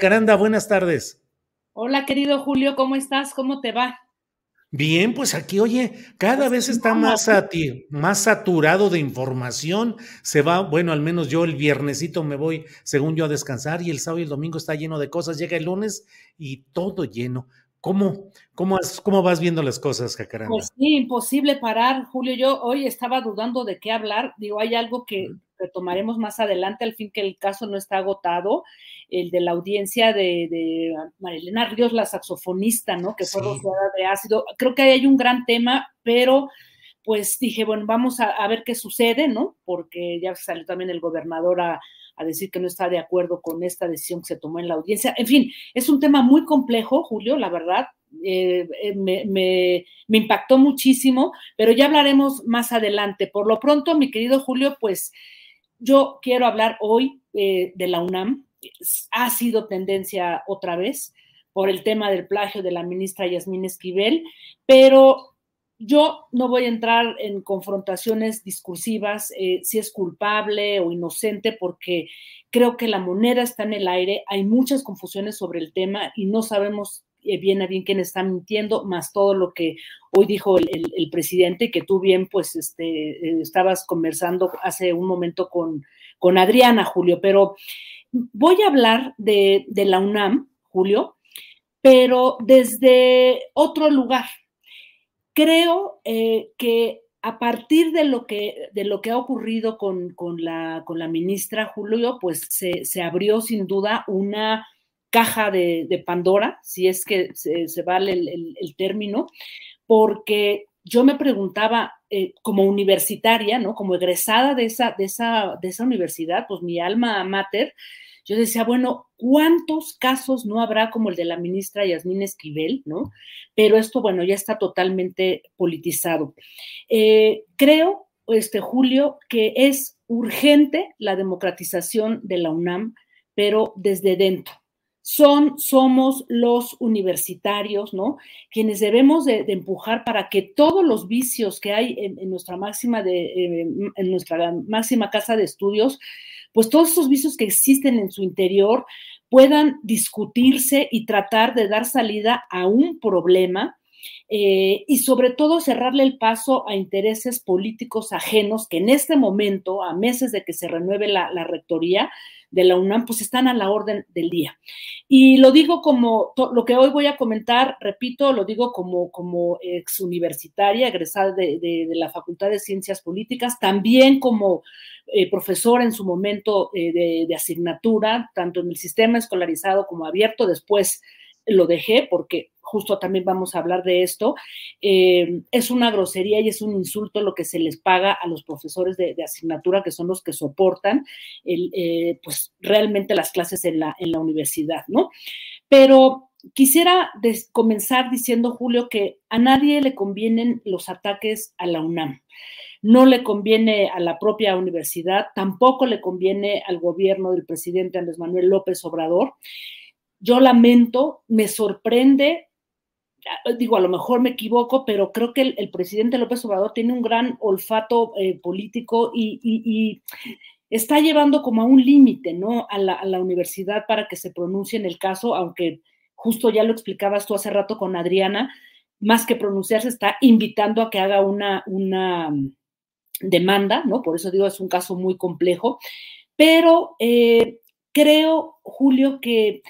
Caranda, buenas tardes. Hola, querido Julio, ¿cómo estás? ¿Cómo te va? Bien, pues aquí, oye, cada vez está más, sati- más saturado de información. Se va, bueno, al menos yo el viernesito me voy, según yo, a descansar y el sábado y el domingo está lleno de cosas. Llega el lunes y todo lleno. ¿Cómo, cómo, has- cómo vas viendo las cosas, Jacaranda? Pues sí, imposible parar, Julio. Yo hoy estaba dudando de qué hablar. Digo, hay algo que retomaremos más adelante, al fin que el caso no está agotado, el de la audiencia de, de Marilena Ríos, la saxofonista, ¿no? Que fue Sí. rociada de ácido. Creo que ahí hay un gran tema, pero pues dije, bueno, vamos a, a ver qué sucede, ¿no? Porque ya salió también el gobernador a, a decir que no está de acuerdo con esta decisión que se tomó en la audiencia. En fin, es un tema muy complejo, Julio, la verdad. Eh, eh, me, me- me impactó muchísimo, pero ya hablaremos más adelante. Por lo pronto, mi querido Julio, pues yo quiero hablar hoy eh, de la UNAM. Ha sido tendencia otra vez por el tema del plagio de la ministra Yasmín Esquivel, pero yo no voy a entrar en confrontaciones discursivas eh, si es culpable o inocente, porque creo que la moneda está en el aire, hay muchas confusiones sobre el tema y no sabemos eh, bien a bien quién está mintiendo, más todo lo que hoy dijo el, el- el presidente, que tú bien pues este, eh, estabas conversando hace un momento con, con Adriana, Julio, pero voy a hablar de, la UNAM, Julio, pero desde otro lugar. Creo eh, que a partir de lo que, de lo que ha ocurrido con, con la, con la ministra Julio, pues se, se abrió sin duda una caja de, de Pandora, si es que se, vale el- el término, porque yo me preguntaba, eh, como universitaria, ¿no? Como egresada de esa, de, esa, de esa universidad, pues mi alma mater, yo decía, bueno, ¿cuántos casos no habrá como el de la ministra Yasmín Esquivel, ¿no? Pero esto, bueno, ya está totalmente politizado. Eh, creo, este, Julio, que es urgente la democratización de la UNAM, pero desde dentro. Son, somos los universitarios, ¿no? Quienes debemos de, empujar para que todos los vicios que hay en, en nuestra máxima de, eh, en nuestra máxima casa de estudios, pues todos esos vicios que existen en su interior puedan discutirse y tratar de dar salida a un problema eh, y sobre todo cerrarle el paso a intereses políticos ajenos que en este momento, a meses de que se renueve la, rectoría de la UNAM, pues están a la orden del día. Y lo digo como, lo que hoy voy a comentar, repito, lo digo como, como ex universitaria, egresada de, la Facultad de Ciencias Políticas, también como eh, profesora en su momento eh, de asignatura, tanto en el sistema escolarizado como abierto, después lo dejé porque justo también vamos a hablar de esto, eh, es una grosería y es un insulto lo que se les paga a los profesores de, asignatura, que son los que soportan el, eh, pues realmente las clases en la, en la universidad, ¿no? Pero quisiera comenzar diciendo, Julio, que a nadie le convienen los ataques a la UNAM. No le conviene a la propia universidad, tampoco le conviene al gobierno del presidente Andrés Manuel López Obrador. Yo lamento, me sorprende digo, a lo mejor me equivoco, pero creo que el, presidente López Obrador tiene un gran olfato eh, político y, está llevando como a un límite, ¿no? A la, universidad para que se pronuncie en el caso, aunque justo ya lo explicabas tú hace rato con Adriana, más que pronunciarse, está invitando a que haga una, una mm, demanda, ¿no? Por eso digo, es un caso muy complejo, pero eh, creo, Julio, que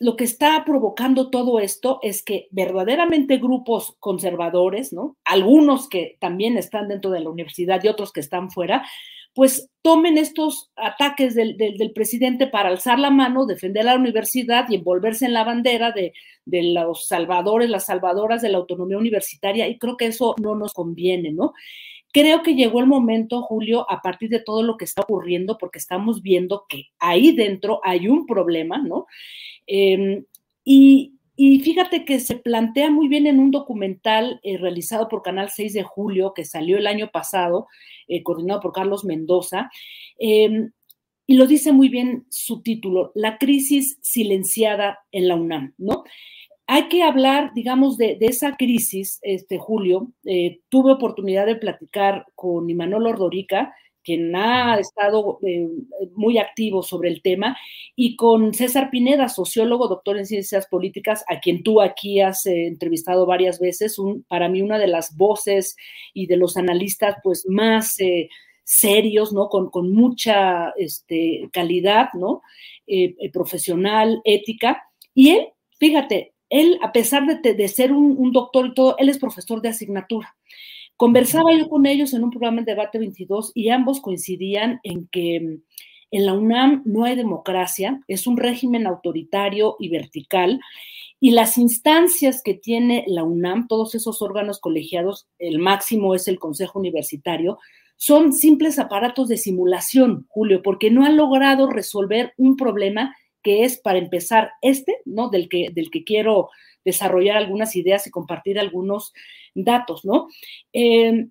lo que está provocando todo esto es que verdaderamente grupos conservadores, ¿no? Algunos que también están dentro de la universidad y otros que están fuera, pues tomen estos ataques del, presidente para alzar la mano, defender la universidad y envolverse en la bandera de, de, los salvadores, las salvadoras de la autonomía universitaria, y creo que eso no nos conviene, ¿no? Creo que llegó el momento, Julio, a partir de todo lo que está ocurriendo, porque estamos viendo que ahí dentro hay un problema, ¿no? Em, y, fíjate que se plantea muy bien en un documental eh, realizado por Canal 6 de Julio, que salió el año pasado, eh, coordinado por Carlos Mendoza, em, y lo dice muy bien su título, La crisis silenciada en la UNAM, ¿no? Hay que hablar, digamos, de, esa crisis, este Julio. Eh, tuve oportunidad de platicar con Imanol Ordorica, quien ha estado eh, muy activo sobre el tema, y con César Pineda, sociólogo, doctor en ciencias políticas, a quien tú aquí has eh, entrevistado varias veces, para mí una de las voces y de los analistas pues más eh, serios, ¿no? Con, mucha este, calidad, ¿no? profesional, ética. Y él, fíjate, él, a pesar de, ser un doctor y todo, él es profesor de asignatura. Conversaba yo con ellos en un programa en Debate 22 y ambos coincidían en que mm, en la UNAM no hay democracia, es un régimen autoritario y vertical, y las instancias que tiene la UNAM, todos esos órganos colegiados, el máximo es el Consejo Universitario, son simples aparatos de simulación, Julio, porque no han logrado resolver un problema que es, para empezar, este, ¿no? Del que, del que quiero desarrollar algunas ideas y compartir algunos datos, ¿no? Eh,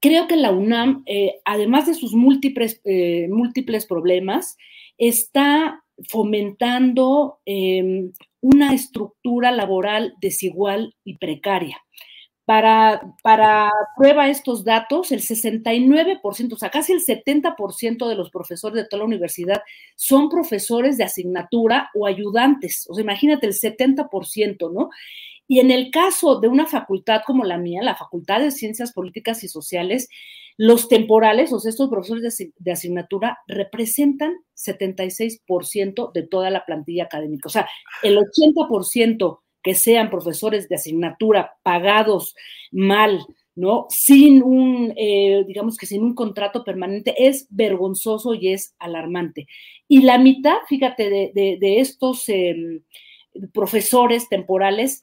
creo que la UNAM, eh, además de sus múltiples, eh, múltiples problemas, está fomentando em, una estructura laboral desigual y precaria. Para, para, prueba estos datos, el 69%, o sea, casi el 70% de los profesores de toda la universidad son profesores de asignatura o ayudantes. O sea, imagínate el 70%, ¿no? Y en el caso de una facultad como la mía, la Facultad de Ciencias Políticas y Sociales, los temporales, o sea, estos profesores de, asignatura, representan 76% de toda la plantilla académica. O sea, el 80% que sean profesores de asignatura pagados mal, ¿no? Sin un, eh, digamos que sin un contrato permanente, es vergonzoso y es alarmante. Y la mitad, fíjate, de, estos em, profesores temporales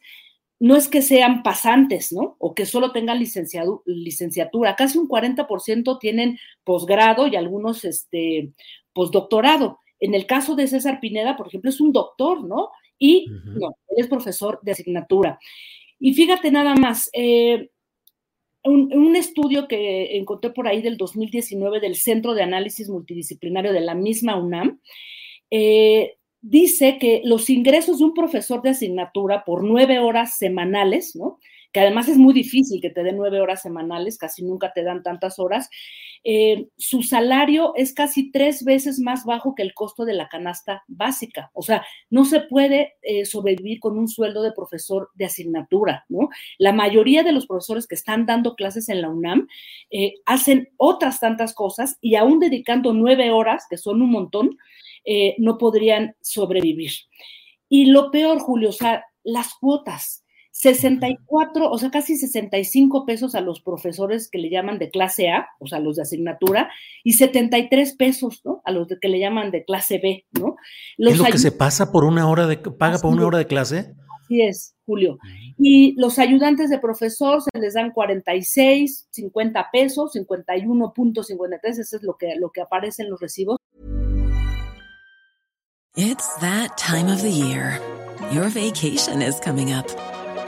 no es que sean pasantes, ¿no? O que solo tengan licenciatura. Casi un 40% tienen posgrado y algunos este, postdoctorado. En el caso de César Pineda, por ejemplo, es un doctor, ¿no? Y no, él es profesor de asignatura. Y fíjate nada más, eh, un, un, estudio que encontré por ahí del 2019 del Centro de Análisis Multidisciplinario de la misma UNAM, eh, dice que los ingresos de un profesor de asignatura por nueve horas semanales, ¿no? Que además es muy difícil que te den nueve horas semanales, casi nunca te dan tantas horas, eh, su salario es casi tres veces más bajo que el costo de la canasta básica. O sea, no se puede eh, sobrevivir con un sueldo de profesor de asignatura, ¿no? La mayoría de los profesores que están dando clases en la UNAM eh, hacen otras tantas cosas y aún dedicando nueve horas, que son un montón, no podrían sobrevivir. Y lo peor, Julio, o sea, las cuotas. 64, o sea, casi 65 pesos a los profesores que le llaman de clase A, o sea, los de asignatura, y 73 pesos, ¿no? A los de que le llaman de clase B, ¿no? ¿Es lo que se pasa por una hora de, paga por una hora de clase? Así es, Julio. Y los ayudantes de profesor se les dan 46, 50 pesos, 51.53, eso es lo que, lo que aparece en los recibos. It's that time of the year. Your vacation is coming up.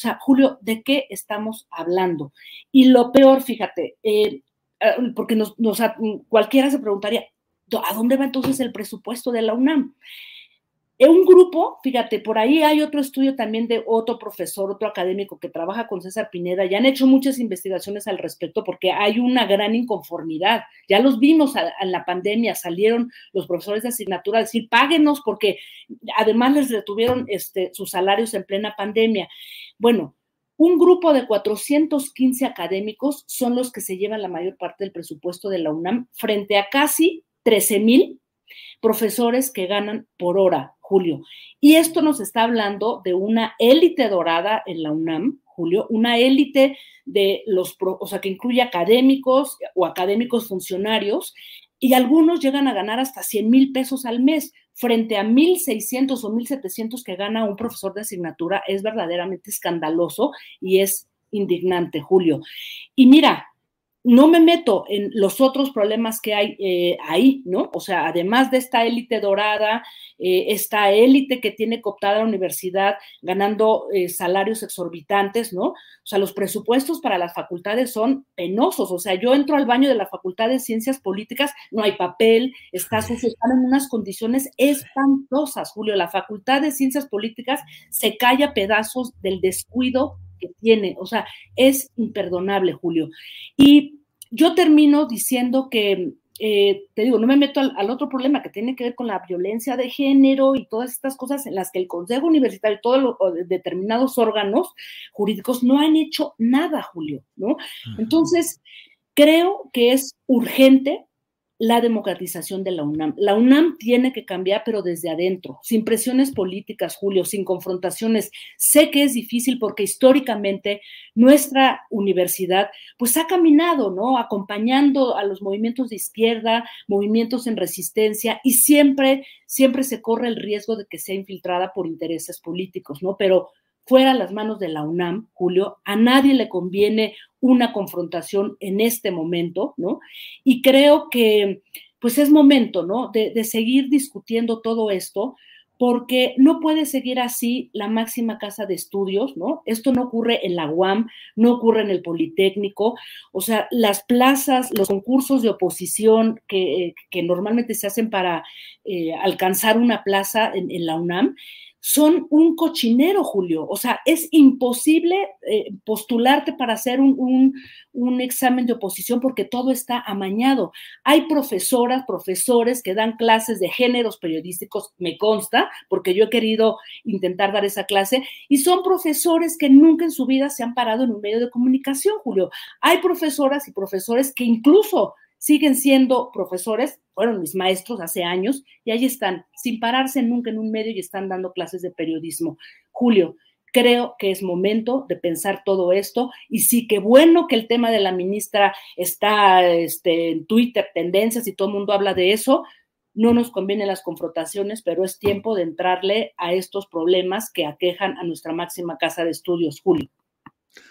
O sea, Julio, ¿de qué estamos hablando? Y lo peor, fíjate, eh, eh, porque nos, nos, cualquiera se preguntaría, ¿a dónde va entonces el presupuesto de la UNAM? Un grupo, fíjate, por ahí hay otro estudio también de otro profesor, otro académico que trabaja con César Pineda, y han hecho muchas investigaciones al respecto porque hay una gran inconformidad. Ya los vimos en la pandemia, salieron los profesores de asignatura a decir, páguenos porque además les retuvieron este, sus salarios en plena pandemia. Bueno, un grupo de 415 académicos son los que se llevan la mayor parte del presupuesto de la UNAM frente a casi 13 mil profesores que ganan por hora, Julio. Y esto nos está hablando de una élite dorada en la UNAM, Julio, una élite de los, o sea, que incluye académicos o académicos funcionarios, y algunos llegan a ganar hasta 100 mil pesos al mes frente a 1.600 o 1.700 que gana un profesor de asignatura es verdaderamente escandaloso y es indignante, Julio. Y mira, no me meto en los otros problemas que hay eh, ahí, ¿no? O sea, además de esta élite dorada, eh, esta élite que tiene cooptada la universidad ganando eh, salarios exorbitantes, ¿no? O sea, los presupuestos para las facultades son penosos. O sea, yo entro al baño de la Facultad de Ciencias Políticas, no hay papel, está sucio, están en unas condiciones espantosas, Julio. La Facultad de Ciencias Políticas se calla pedazos del descuido que tiene. O sea, es imperdonable, Julio. Y yo termino diciendo que, eh, te digo, no me meto al, otro problema que tiene que ver con la violencia de género y todas estas cosas en las que el Consejo Universitario y todos los determinados órganos jurídicos no han hecho nada, Julio, ¿no? Entonces, creo que es urgente la democratización de la UNAM. La UNAM tiene que cambiar, pero desde adentro, sin presiones políticas, Julio, sin confrontaciones. Sé que es difícil porque históricamente nuestra universidad pues ha caminado, ¿no? Acompañando a los movimientos de izquierda, movimientos en resistencia y siempre, siempre se corre el riesgo de que sea infiltrada por intereses políticos, ¿no? Pero fuera las manos de la UNAM, Julio, a nadie le conviene una confrontación en este momento, ¿no? Y creo que pues es momento, ¿no? De, seguir discutiendo todo esto, porque no puede seguir así la máxima casa de estudios, ¿no? Esto no ocurre en la UAM, no ocurre en el Politécnico, o sea, las plazas, los concursos de oposición que, normalmente se hacen para eh, alcanzar una plaza en la UNAM, son un cochinero, Julio. O sea, es imposible eh, postularte para hacer un, examen de oposición porque todo está amañado. Hay profesoras, profesores que dan clases de géneros periodísticos, me consta, porque yo he querido intentar dar esa clase, y son profesores que nunca en su vida se han parado en un medio de comunicación, Julio. Hay profesoras y profesores que incluso siguen siendo profesores, fueron mis maestros hace años y ahí están, sin pararse nunca en un medio y están dando clases de periodismo. Julio, creo que es momento de pensar todo esto y sí que bueno que el tema de la ministra está este, en Twitter, tendencias y todo el mundo habla de eso. No nos convienen las confrontaciones, pero es tiempo de entrarle a estos problemas que aquejan a nuestra máxima casa de estudios, Julio.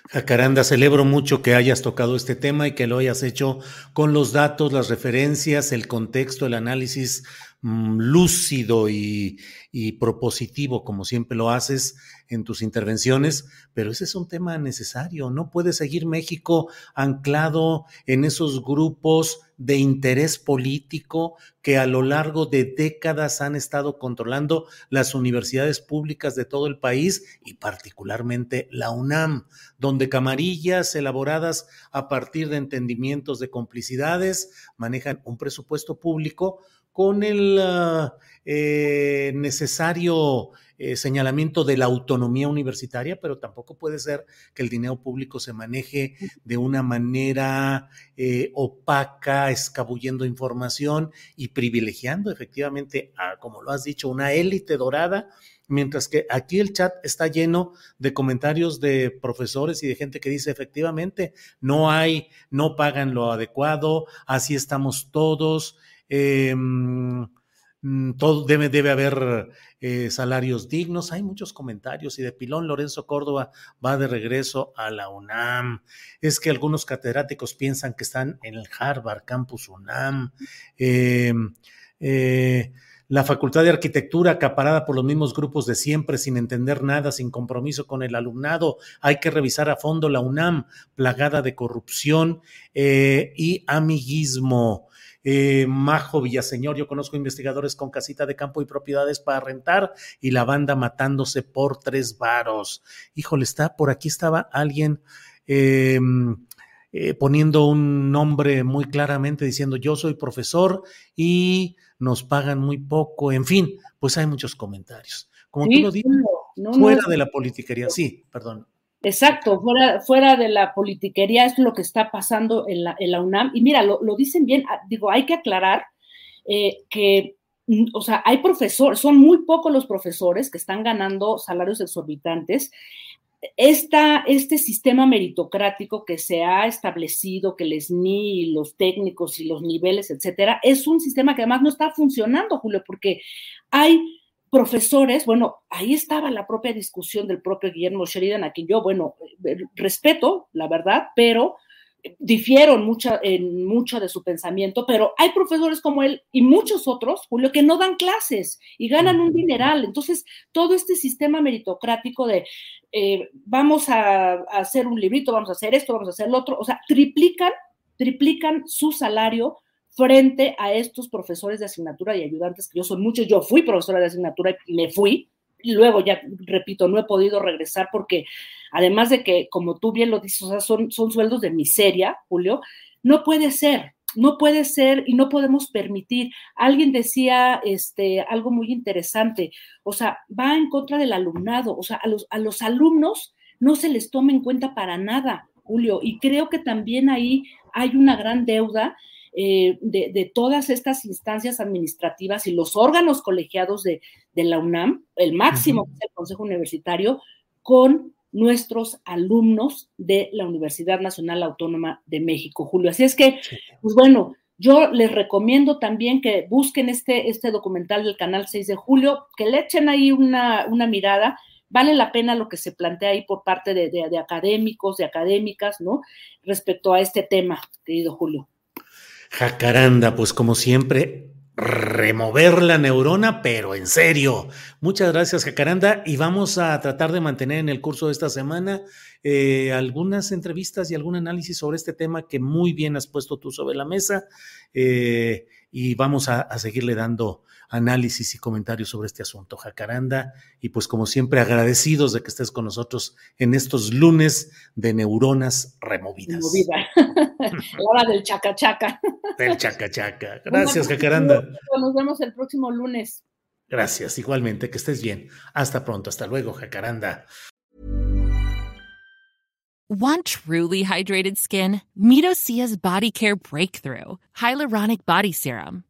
Jacaranda, celebro mucho que hayas tocado este tema y que lo hayas hecho con los datos, las referencias, el contexto, el análisis lúcido y, y, propositivo, como siempre lo haces en tus intervenciones, pero ese es un tema necesario. No puede seguir México anclado en esos grupos de interés político que a lo largo de décadas han estado controlando las universidades públicas de todo el país y particularmente la UNAM, donde camarillas elaboradas a partir de entendimientos de complicidades manejan un presupuesto público con el ah, eh, necesario eh, señalamiento de la autonomía universitaria, pero tampoco puede ser que el dinero público se maneje de una manera eh, opaca, escabullendo información y privilegiando efectivamente, a, como lo has dicho, una élite dorada mientras que aquí el chat está lleno de comentarios de profesores y de gente que dice efectivamente, no hay, no pagan lo adecuado, así estamos todos. Eh, Mm, todo debe, haber eh, salarios dignos. Hay muchos comentarios y de pilón Lorenzo Córdoba va de regreso a la UNAM. Es que algunos catedráticos piensan que están en el Harvard Campus UNAM. Eh, eh, la Facultad de Arquitectura acaparada por los mismos grupos de siempre, sin entender nada, sin compromiso con el alumnado. Hay que revisar a fondo la UNAM, plagada de corrupción y amiguismo. Eh, Majo Villaseñor, yo conozco investigadores con casita de campo y propiedades para rentar y la banda matándose por tres varos. Híjole, está, por aquí estaba alguien em, eh, poniendo un nombre muy claramente diciendo yo soy profesor y nos pagan muy poco, en fin, pues hay muchos comentarios. Como tú lo dices, fuera de la politiquería, sí, perdón. Exacto, fuera, fuera de la politiquería es lo que está pasando en la, UNAM. Y mira, lo, dicen bien, ah, digo, hay que aclarar eh, que, mm, o sea, hay profesores, son muy pocos los profesores que están ganando salarios exorbitantes. Esta, este sistema meritocrático que se ha establecido, que les ni los técnicos y los niveles, etcétera, es un sistema que además no está funcionando, Julio, porque hay profesores, bueno, ahí estaba la propia discusión del propio Guillermo Sheridan, a quien yo, bueno, eh, respeto, la verdad, pero difiero en, mucha, en mucho de su pensamiento, pero hay profesores como él y muchos otros, Julio, que no dan clases y ganan un dineral. Entonces, todo este sistema meritocrático de eh, vamos a, a, hacer un librito, vamos a hacer esto, vamos a hacer lo otro, o sea, triplican, triplican su salario frente a estos profesores de asignatura y ayudantes, que yo son muchos, yo fui profesora de asignatura y me fui, y luego ya, repito, no he podido regresar porque además de que, como tú bien lo dices, o sea, son, son sueldos de miseria, Julio, no puede ser, no puede ser y no podemos permitir. Alguien decía este, algo muy interesante, o sea, va en contra del alumnado, o sea, a los, a los alumnos no se les toma en cuenta para nada, Julio, y creo que también ahí hay una gran deuda eh, de, todas estas instancias administrativas y los órganos colegiados de, la UNAM, el máximo que es el Consejo Universitario, con nuestros alumnos de la Universidad Nacional Autónoma de México, Julio. Así es que, pues bueno, yo les recomiendo también que busquen este, este documental del canal 6 de julio, que le echen ahí una, una mirada. Vale la pena lo que se plantea ahí por parte de, de académicos, de académicas, ¿no? Respecto a este tema, querido Julio. Jacaranda, pues como siempre, remover la neurona, pero en serio. Muchas gracias, Jacaranda, y vamos a tratar de mantener en el curso de esta semana eh, algunas entrevistas y algún análisis sobre este tema que muy bien has puesto tú sobre la mesa, eh, y vamos a seguirle dando análisis y comentarios sobre este asunto, Jacaranda. Y pues como siempre, agradecidos de que estés con nosotros en estos lunes de neuronas removidas. Removida. La hora del chacachaca. Del chacachaca. Gracias, Jacaranda. Nos vemos el próximo lunes. Gracias, igualmente, que estés bien. Hasta pronto, hasta luego, Jacaranda. Want truly hydrated skin? Midosia's Body Care Breakthrough Hyaluronic Body Serum.